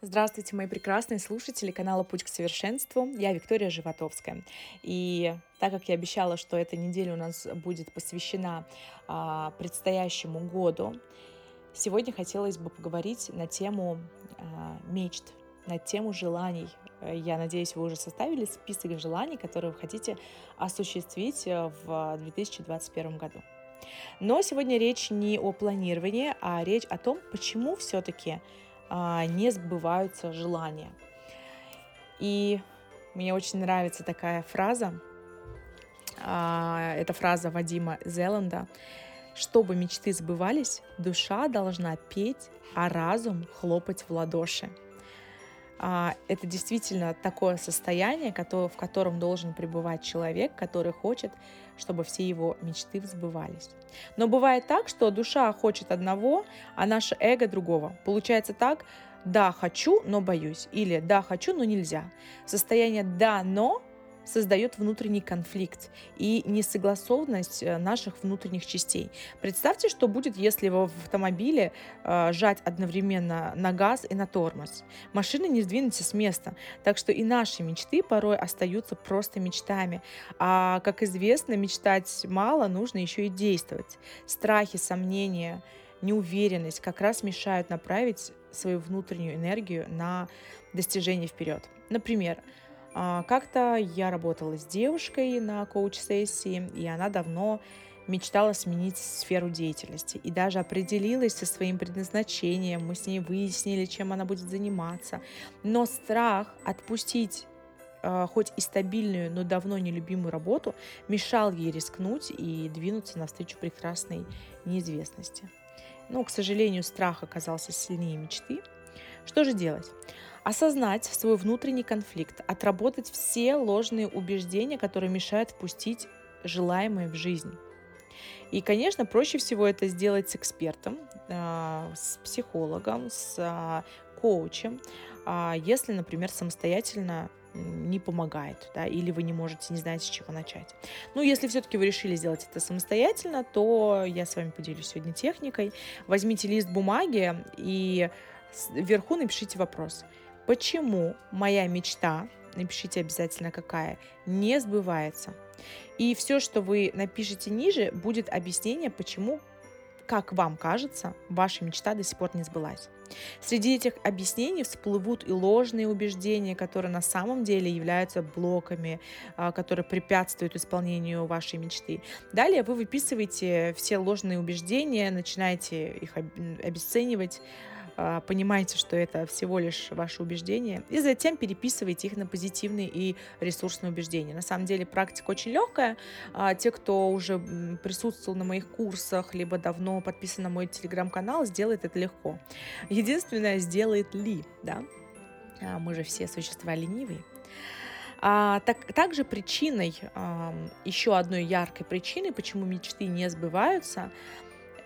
Здравствуйте, мои прекрасные слушатели канала «Путь к совершенству». Я Виктория Животовская. И так как я обещала, что эта неделя у нас будет посвящена а, предстоящему году, сегодня хотелось бы поговорить на тему а, мечт, на тему желаний. Я надеюсь, вы уже составили список желаний, которые вы хотите осуществить в 2021 году. Но сегодня речь не о планировании, а речь о том, почему все-таки не сбываются желания. И мне очень нравится такая фраза. А, это фраза Вадима Зеланда. Чтобы мечты сбывались, душа должна петь, а разум хлопать в ладоши. А, это действительно такое состояние, в котором должен пребывать человек, который хочет, чтобы все его мечты сбывались. Но бывает так, что душа хочет одного, а наше эго другого. Получается так, да, хочу, но боюсь. Или да, хочу, но нельзя. Состояние да, но создает внутренний конфликт и несогласованность э, наших внутренних частей. Представьте, что будет, если в автомобиле э, жать одновременно на газ и на тормоз. Машина не сдвинется с места. Так что и наши мечты порой остаются просто мечтами. А, как известно, мечтать мало, нужно еще и действовать. Страхи, сомнения, неуверенность как раз мешают направить свою внутреннюю энергию на достижение вперед. Например, как-то я работала с девушкой на коуч-сессии, и она давно мечтала сменить сферу деятельности и даже определилась со своим предназначением. Мы с ней выяснили, чем она будет заниматься. Но страх отпустить э, хоть и стабильную, но давно нелюбимую работу мешал ей рискнуть и двинуться навстречу прекрасной неизвестности. Но, к сожалению, страх оказался сильнее мечты. Что же делать? осознать свой внутренний конфликт, отработать все ложные убеждения, которые мешают впустить желаемое в жизнь. И, конечно, проще всего это сделать с экспертом, а, с психологом, с а, коучем, а, если, например, самостоятельно не помогает, да, или вы не можете, не знаете, с чего начать. Ну, если все-таки вы решили сделать это самостоятельно, то я с вами поделюсь сегодня техникой. Возьмите лист бумаги и вверху напишите вопрос – почему моя мечта, напишите обязательно какая, не сбывается. И все, что вы напишете ниже, будет объяснение, почему, как вам кажется, ваша мечта до сих пор не сбылась. Среди этих объяснений всплывут и ложные убеждения, которые на самом деле являются блоками, а, которые препятствуют исполнению вашей мечты. Далее вы выписываете все ложные убеждения, начинаете их обесценивать, понимаете, что это всего лишь ваши убеждения, и затем переписывайте их на позитивные и ресурсные убеждения. На самом деле практика очень легкая. А, те, кто уже присутствовал на моих курсах, либо давно подписан на мой телеграм-канал, сделает это легко. Единственное, сделает ли, да? А, мы же все существа ленивые. А, так, также причиной, а, еще одной яркой причиной, почему мечты не сбываются,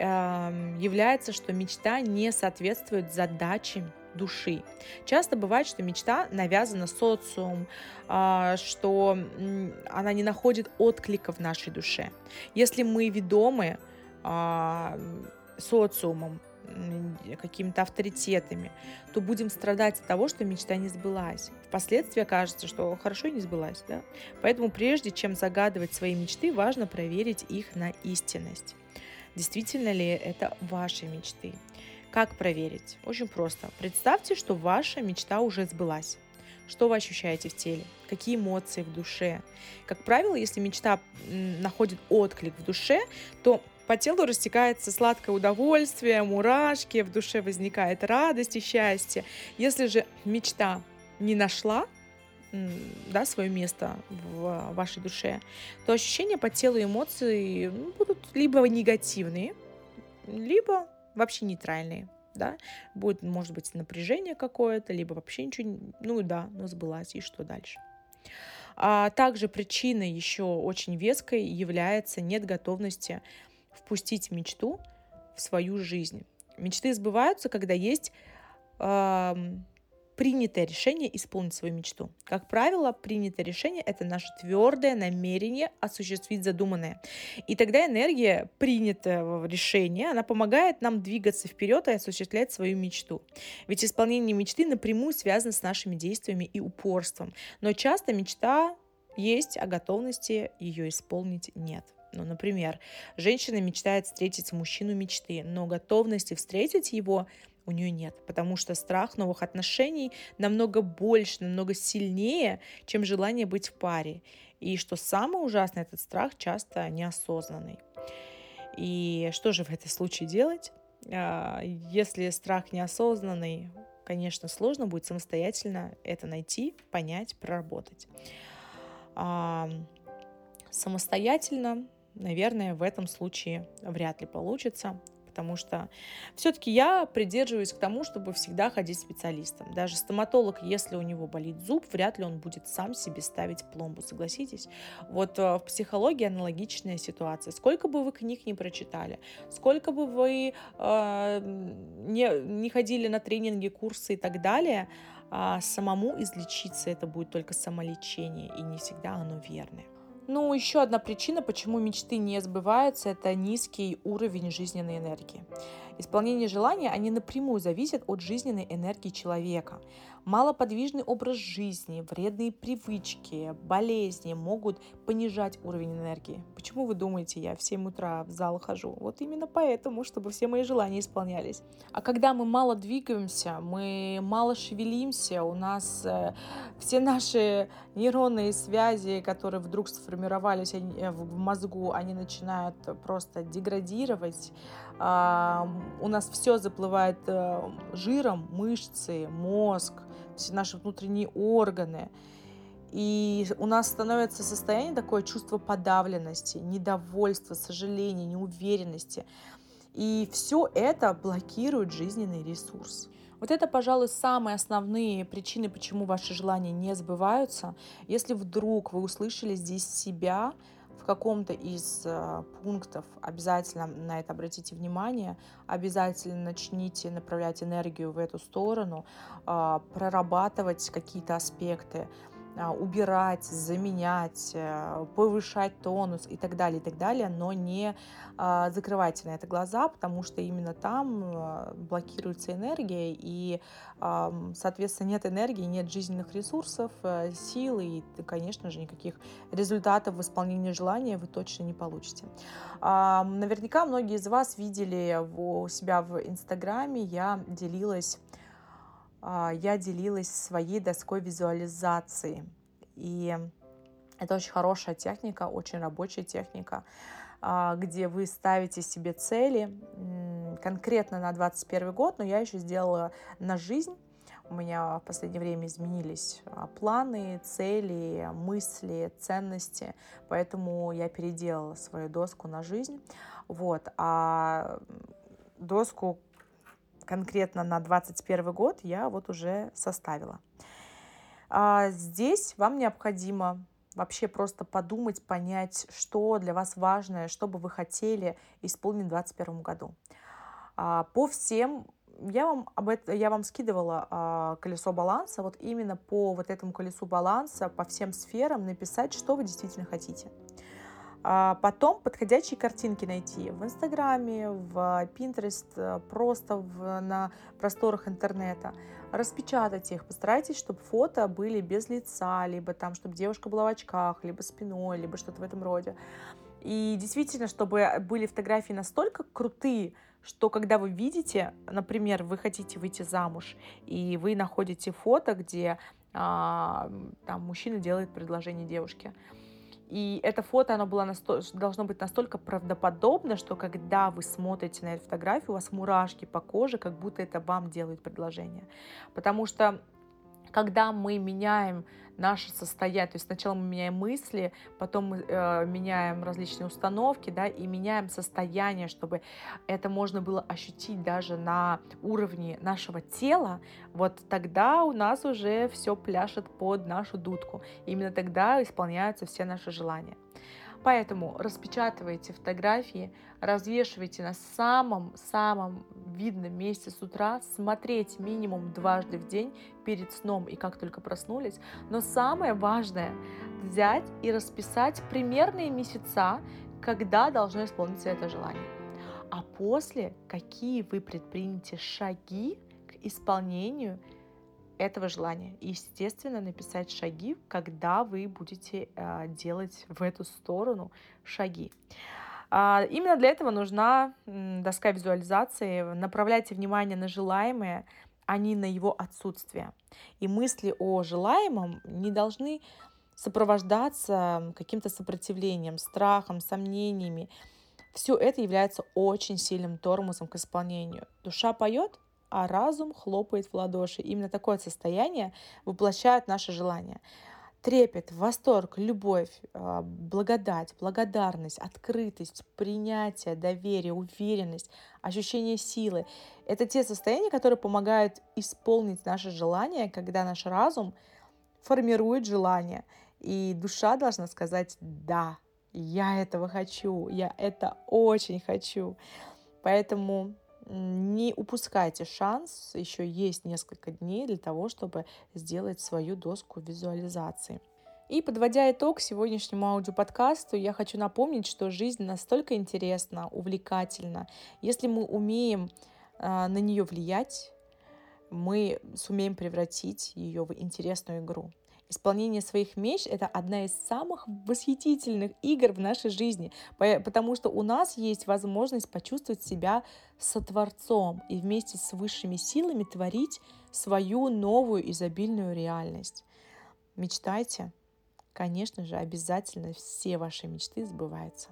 является, что мечта не соответствует задачам души. Часто бывает, что мечта навязана социумом, а, что она не находит отклика в нашей душе. Если мы ведомы а, социумом, какими-то авторитетами, то будем страдать от того, что мечта не сбылась. Впоследствии окажется, что хорошо не сбылась. Да? Поэтому прежде чем загадывать свои мечты, важно проверить их на истинность. Действительно ли это ваши мечты? Как проверить? Очень просто. Представьте, что ваша мечта уже сбылась. Что вы ощущаете в теле? Какие эмоции в душе? Как правило, если мечта находит отклик в душе, то по телу растекается сладкое удовольствие, мурашки, в душе возникает радость и счастье. Если же мечта не нашла да, свое место в вашей душе, то ощущения по телу и эмоции ну, будут либо негативные, либо вообще нейтральные. Да? Будет, может быть, напряжение какое-то, либо вообще ничего, ну да, но сбылась, и что дальше? А также причиной еще очень веской является нет готовности впустить мечту в свою жизнь. Мечты сбываются, когда есть принятое решение исполнить свою мечту. Как правило, принятое решение – это наше твердое намерение осуществить задуманное. И тогда энергия принятого решения, она помогает нам двигаться вперед и осуществлять свою мечту. Ведь исполнение мечты напрямую связано с нашими действиями и упорством. Но часто мечта есть, а готовности ее исполнить нет. Ну, например, женщина мечтает встретить мужчину мечты, но готовности встретить его у нее нет, потому что страх новых отношений намного больше, намного сильнее, чем желание быть в паре. И что самое ужасное, этот страх часто неосознанный. И что же в этом случае делать? А, если страх неосознанный, конечно, сложно будет самостоятельно это найти, понять, проработать. Самостоятельно наверное, в этом случае вряд ли получится, потому что все-таки я придерживаюсь к тому, чтобы всегда ходить к специалистам. Даже стоматолог, если у него болит зуб, вряд ли он будет сам себе ставить пломбу, согласитесь? Вот э, в психологии аналогичная ситуация. Сколько бы вы книг не прочитали, сколько бы вы э, не, не ходили на тренинги, курсы и так далее, э, самому излечиться это будет только самолечение, и не всегда оно верное. Ну, еще одна причина, почему мечты не сбываются, это низкий уровень жизненной энергии. Исполнение желания, они напрямую зависят от жизненной энергии человека. Малоподвижный образ жизни, вредные привычки, болезни могут понижать уровень энергии. Почему вы думаете, я в 7 утра в зал хожу? Вот именно поэтому, чтобы все мои желания исполнялись. А когда мы мало двигаемся, мы мало шевелимся, у нас э, все наши нейронные связи, которые вдруг сформировались э, в мозгу, они начинают просто деградировать, э, у нас все заплывает э, жиром, мышцы, мозг, все наши внутренние органы. И у нас становится состояние такое чувство подавленности, недовольства, сожаления, неуверенности. И все это блокирует жизненный ресурс. Вот это, пожалуй, самые основные причины, почему ваши желания не сбываются. Если вдруг вы услышали здесь себя, в каком-то из э, пунктов обязательно на это обратите внимание, обязательно начните направлять энергию в эту сторону, э, прорабатывать какие-то аспекты, а, убирать, заменять, э, повышать тонус и так далее, и так далее, но не а, закрывайте на это глаза, потому что именно там э, блокируется энергия, и, соответственно, нет энергии, нет жизненных ресурсов, э, сил, и, конечно же, никаких результатов в исполнении желания вы точно не получите. Наверняка многие из вас видели у себя в Инстаграме, я делилась а, я делилась своей доской визуализации. И это очень хорошая техника, очень рабочая техника, а, где вы ставите себе цели конкретно на 2021 год, но я еще сделала на жизнь. У меня в последнее время изменились а, планы, цели, мысли, ценности, поэтому я переделала свою доску на жизнь. Вот. А доску конкретно на 2021 год я вот уже составила. А здесь вам необходимо вообще просто подумать, понять, что для вас важное, что бы вы хотели исполнить в 2021 году. А по всем я вам об этом, я вам скидывала а, колесо баланса, вот именно по вот этому колесу баланса, по всем сферам написать, что вы действительно хотите. А потом подходящие картинки найти в Инстаграме, в Pinterest, э, просто в, на просторах интернета. Распечатать их, постарайтесь, чтобы фото были без лица, либо там, чтобы девушка была в очках, либо спиной, либо что-то в этом роде. И действительно, чтобы были фотографии настолько крутые, что когда вы видите, например, вы хотите выйти замуж, и вы находите фото, где а, там мужчина делает предложение девушке, и это фото, оно было насто... должно быть настолько правдоподобно, что когда вы смотрите на эту фотографию, у вас мурашки по коже, как будто это вам делают предложение. Потому что когда мы меняем наше состояние, то есть сначала мы меняем мысли, потом мы э, меняем различные установки, да, и меняем состояние, чтобы это можно было ощутить даже на уровне нашего тела, вот тогда у нас уже все пляшет под нашу дудку. Именно тогда исполняются все наши желания. Поэтому распечатывайте фотографии, развешивайте на самом-самом видном месте с утра, смотреть минимум дважды в день перед сном и как только проснулись. Но самое важное взять и расписать примерные месяца, когда должно исполниться это желание. А после, какие вы предпримете шаги к исполнению этого желания. И, естественно, написать шаги, когда вы будете э, делать в эту сторону шаги. А, именно для этого нужна доска визуализации. Направляйте внимание на желаемое, а не на его отсутствие. И мысли о желаемом не должны сопровождаться каким-то сопротивлением, страхом, сомнениями. Все это является очень сильным тормозом к исполнению. Душа поет, а разум хлопает в ладоши. Именно такое состояние воплощает наше желание. Трепет, восторг, любовь, а, благодать, благодарность, открытость, принятие, доверие, уверенность, ощущение силы – это те состояния, которые помогают исполнить наше желание, когда наш разум формирует желание. И душа должна сказать «да, я этого хочу, я это очень хочу». Поэтому не упускайте шанс, еще есть несколько дней для того, чтобы сделать свою доску визуализации. И подводя итог сегодняшнему аудиоподкасту, я хочу напомнить, что жизнь настолько интересна, увлекательна. Если мы умеем э, на нее влиять, мы сумеем превратить ее в интересную игру. Исполнение своих меч — это одна из самых восхитительных игр в нашей жизни, потому что у нас есть возможность почувствовать себя сотворцом и вместе с высшими силами творить свою новую изобильную реальность. Мечтайте, конечно же, обязательно все ваши мечты сбываются.